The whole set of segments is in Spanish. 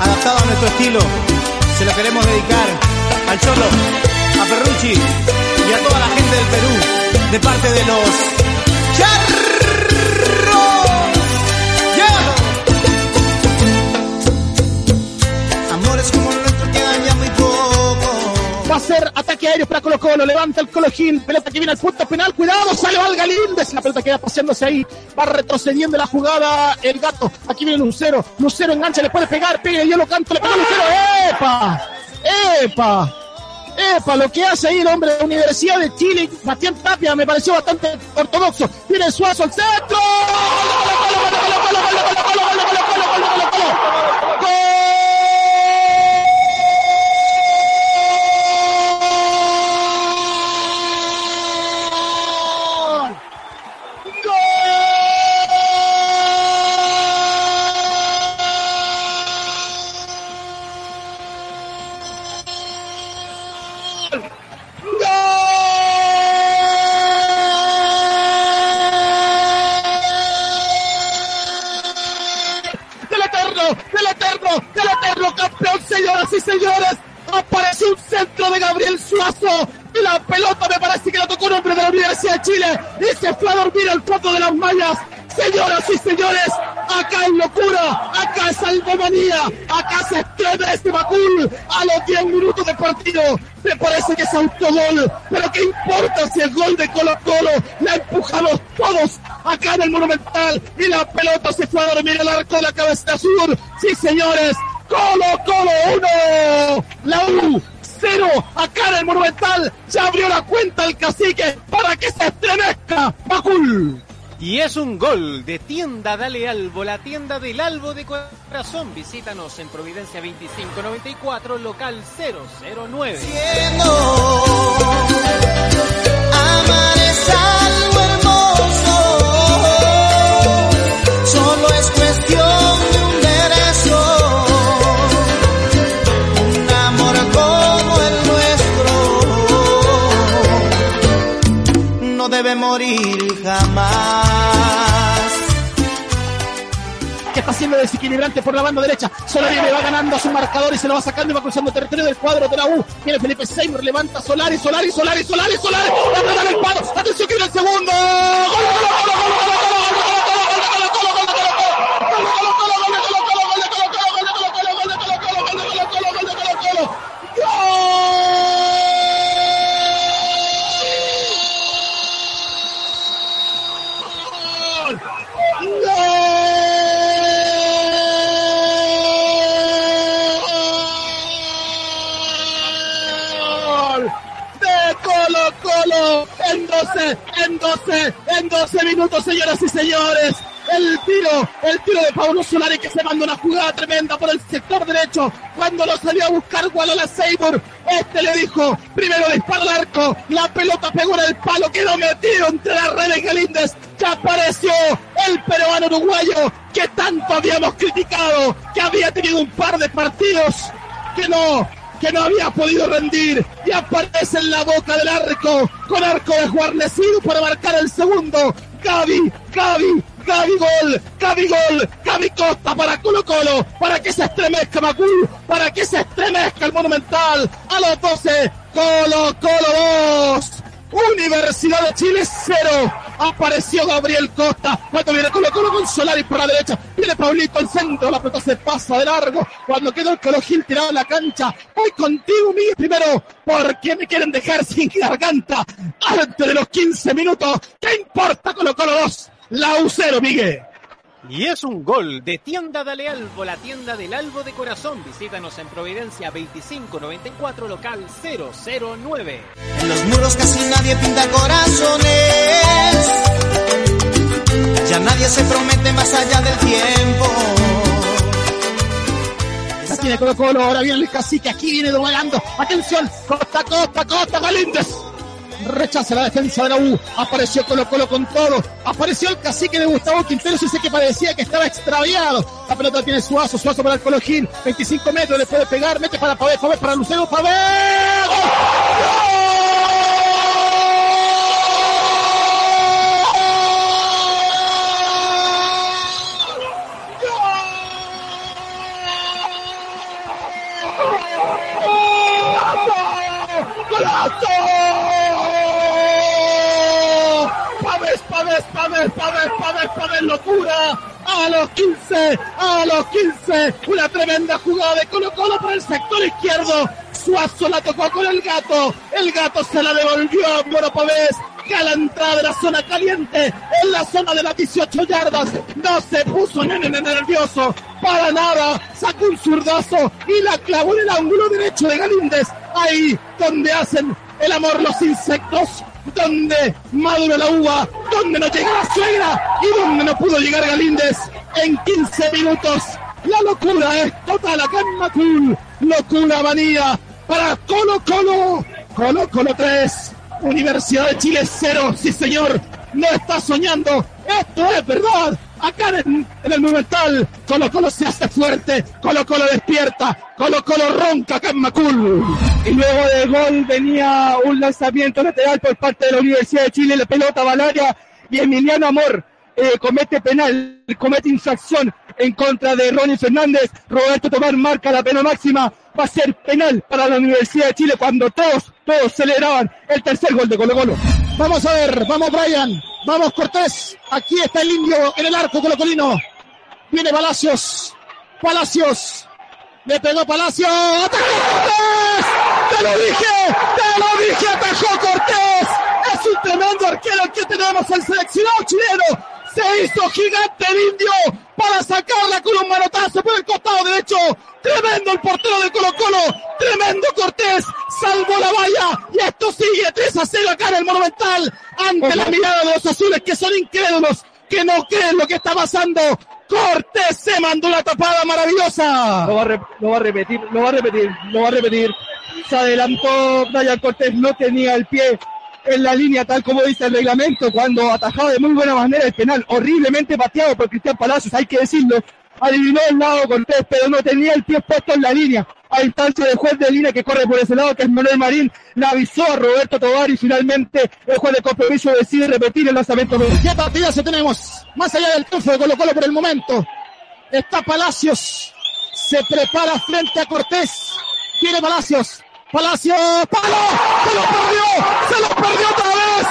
Adaptado a nuestro estilo, se lo queremos dedicar al Cholo, a Ferrucci y a toda la gente del Perú, de parte de los Charros. Ataque aéreo para Colo Colo, levanta el Colo Gil, pelota que viene al punto penal, cuidado, sale Val Galíndez, la pelota queda paseándose ahí, va retrocediendo la jugada el gato, aquí viene Lucero, Lucero engancha, le puede pegar, pega yo lo canto, le pega Lucero, ¡epa! ¡epa! ¡Epa! Lo que hace ahí el hombre de la Universidad de Chile, Bastián Tapia, me pareció bastante ortodoxo, viene Suazo al centro, del del eterno, del eterno campeón, señoras y señores. Aparece un centro de Gabriel Suazo. Y la pelota me parece que la tocó un hombre de la Universidad de Chile. Y se fue a dormir al fondo de las mallas. Señoras y señores, acá hay locura, acá es albomanía, acá se estrena este Macul a los 10 minutos de partido. Me parece que es autogol, pero ¿qué importa si es gol de Colo Colo? La empujamos todos acá en el Monumental y la pelota se fue a dormir el arco de la cabeza sur. Sí, señores, Colo Colo 1, la U 0 acá en el Monumental. Ya abrió la cuenta el cacique para que se estremezca Macul. Y es un gol de tienda Dale Albo, la tienda del Albo de Corazón. Visítanos en Providencia 2594, local 009. Amar es algo hermoso, solo es cuestión de un derecho, un amor como el nuestro, no debe morir jamás. Está siendo desequilibrante por la banda derecha. Solari le va ganando a su marcador y se lo va sacando y va cruzando territorio del cuadro de la U. Viene Felipe Seymour, levanta Solari, Solari, Solari, Solari, Solari. La pelota en el palo. Atención que viene el segundo. ¡Gol, gol, gol, gol, gol, En 12, en 12, en 12 minutos, señoras y señores. El tiro, el tiro de Paulo Solari que se manda una jugada tremenda por el sector derecho cuando lo salió a buscar Gualola Seymour. Este le dijo, primero dispara al arco, la pelota pegó en el palo, quedó metido entre las redes Galíndez. Ya apareció el peruano uruguayo que tanto habíamos criticado, que había tenido un par de partidos que no, que no había podido rendir y aparece en la boca del arco con arco desguarnecido para marcar el segundo. Gaby, Gaby, Gaby gol, Gaby gol, Gaby Costa para Colo Colo, para que se estremezca Macul, para que se estremezca el Monumental. A los 12, Colo Colo 2. Universidad de Chile 0. Apareció Gabriel Costa. Cuando viene Colo Colo con Solari por la derecha. Viene Paulito al centro. La pelota se pasa de largo. Cuando quedó el Colo Gil tirado en la cancha. Voy contigo, Miguel, primero. porque me quieren dejar sin garganta? Antes de los 15 minutos. ¿Qué importa Colo Colo 2? La U 0, Miguel. Y es un gol de Tienda Dale Albo, la tienda del Albo de corazón. Visítanos en Providencia 2594, local 009. En los muros casi nadie pinta corazones. Ya nadie se promete más allá del tiempo. La tiene Colo Colo, ahora viene el cacique, aquí viene doblando. Atención, Costa, Costa, Costa, Galíndez. Rechaza la defensa de la U. Apareció Colo Colo con todo. Apareció el cacique de Gustavo Quintero. Ese que parecía que estaba extraviado. La pelota tiene Suazo. Suazo para el Colo Gil. 25 metros. Le puede pegar. Mete para Pabé. Pabé para Lucero. Pabé Pavés, Pavés, Pavés, Pavés, Pavés, locura. A los 15, a los 15, una tremenda jugada de Colo Colo por el sector izquierdo. Suazo la tocó con el gato, el gato se la devolvió a Moro Pavés. Que a la entrada de la zona caliente, en la zona de las 18 yardas, no se puso nervioso, para nada, sacó un zurdazo y la clavó en el ángulo derecho de Galíndez, ahí donde hacen el amor los insectos, donde madura la uva, donde no llega la suegra y donde no pudo llegar Galíndez en 15 minutos. La locura es total acá en Macul. Locura manía para Colo Colo. Colo Colo 3. Universidad de Chile 0. Sí, señor. No está soñando. Esto es verdad. Acá en, el Monumental, Colo Colo se hace fuerte, Colo Colo despierta, Colo Colo ronca acá en. Y luego del gol venía un lanzamiento lateral por parte de la Universidad de Chile, la pelota Valaria y Emiliano Amor eh, comete penal, comete infracción en contra de Ronnie Fernández. Roberto Tomar marca la pena máxima. Va a ser penal para la Universidad de Chile cuando todos, todos celebraban el tercer gol de Colo Colo. Vamos a ver, vamos Brian, vamos Cortés. Aquí está el indio en el arco colocolino. Viene Palacios, Palacios. Le pegó Palacios. ¡Atajó Cortés! ¡Te lo dije! ¡Te lo dije! ¡Atajó Cortés! Es un tremendo arquero que tenemos el seleccionado chileno. Se hizo gigante el indio para sacarla con un manotazo por el costado derecho. Tremendo el portero de Colo Colo. Tremendo Cortés. Salvó la valla. Y esto sigue 3 a 0 acá en el Monumental. Ante la mirada de los azules que son incrédulos. Que no creen lo que está pasando. Cortés se mandó una tapada maravillosa. Lo va, a repetir, lo va a repetir, lo va a repetir. Se adelantó Brian Cortés, no tenía el pie en la línea tal como dice el reglamento cuando atajaba de muy buena manera el penal, horriblemente pateado por Cristian Palacios, hay que decirlo. Adivinó el lado Cortés, pero no tenía el pie puesto en la línea. A instancia del juez de línea que corre por ese lado, que es Manuel Marín, le avisó a Roberto Tobar y finalmente el juez de compromiso decide repetir el lanzamiento. ¿Qué partidazo tenemos? Más allá del triunfo de Colo Colo por el momento. Está Palacios. Se prepara frente a Cortés. Viene Palacios. Palacios. ¡Palo! ¡Se lo perdió! ¡Se lo perdió otra vez!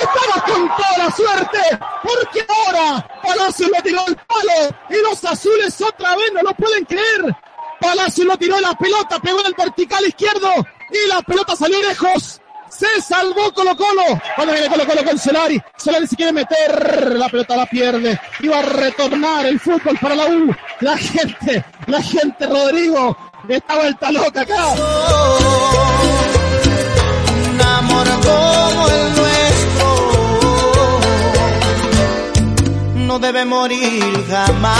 Estamos con toda la suerte. Porque ahora Palacios lo tiró al palo. Y los azules otra vez no lo pueden creer. Palacios lo tiró la pelota, pegó en el vertical izquierdo. Y la pelota salió lejos. Se salvó Colo Colo. Cuando viene Colo Colo con Solari. Solari se quiere meter. La pelota la pierde. Va a retornar el fútbol para la U. La gente, la gente, Rodrigo. Está vuelta loca acá. Un amor como el nuestro no debe morir jamás.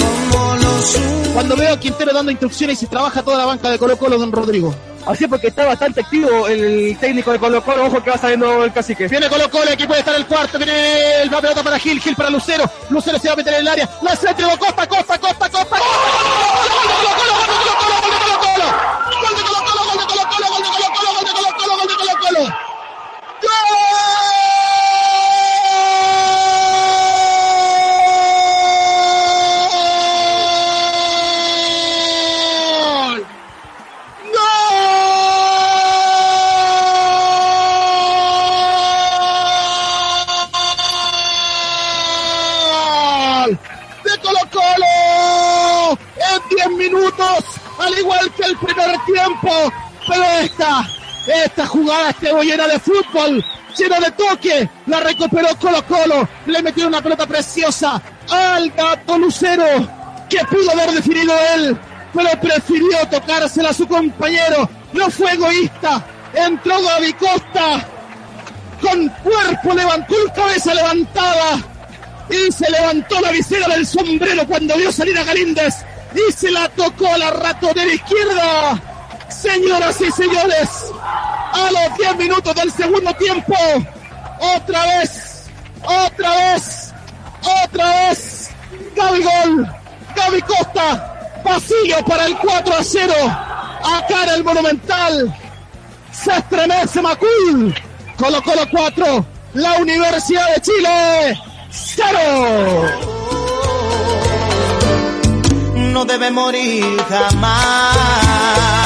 Como los Cuando veo a Quintero dando instrucciones y trabaja toda la banca de Colo Colo, don Rodrigo. Así porque está bastante activo el técnico de Colo Colo, ojo que va saliendo el cacique. Viene Colo Colo, aquí puede estar el cuarto, viene el- pelota para Gil, Gil para Lucero, Lucero se va a meter en el área, la hace entre Costa, Costa, Costa, Costa, ¡Gol! Al igual que el primer tiempo. Pero esta, esta jugada estuvo llena de fútbol, llena de toque. La recuperó Colo Colo. Le metió una pelota preciosa al gato Lucero, que pudo haber definido él, pero prefirió tocársela a su compañero. No fue egoísta. Entró Gaby Costa con cuerpo levantó cabeza levantada y se levantó la visera del sombrero cuando vio salir a Galíndez y se la tocó la ratonera izquierda. Señoras y señores, a los 10 minutos del segundo tiempo, otra vez, otra vez, otra vez, Gaby Gol, Gaby Costa, pasillo para el 4 a 0, acá en el Monumental, se estremece Macul, Colo Colo 4, la Universidad de Chile, 0. No debe morir jamás.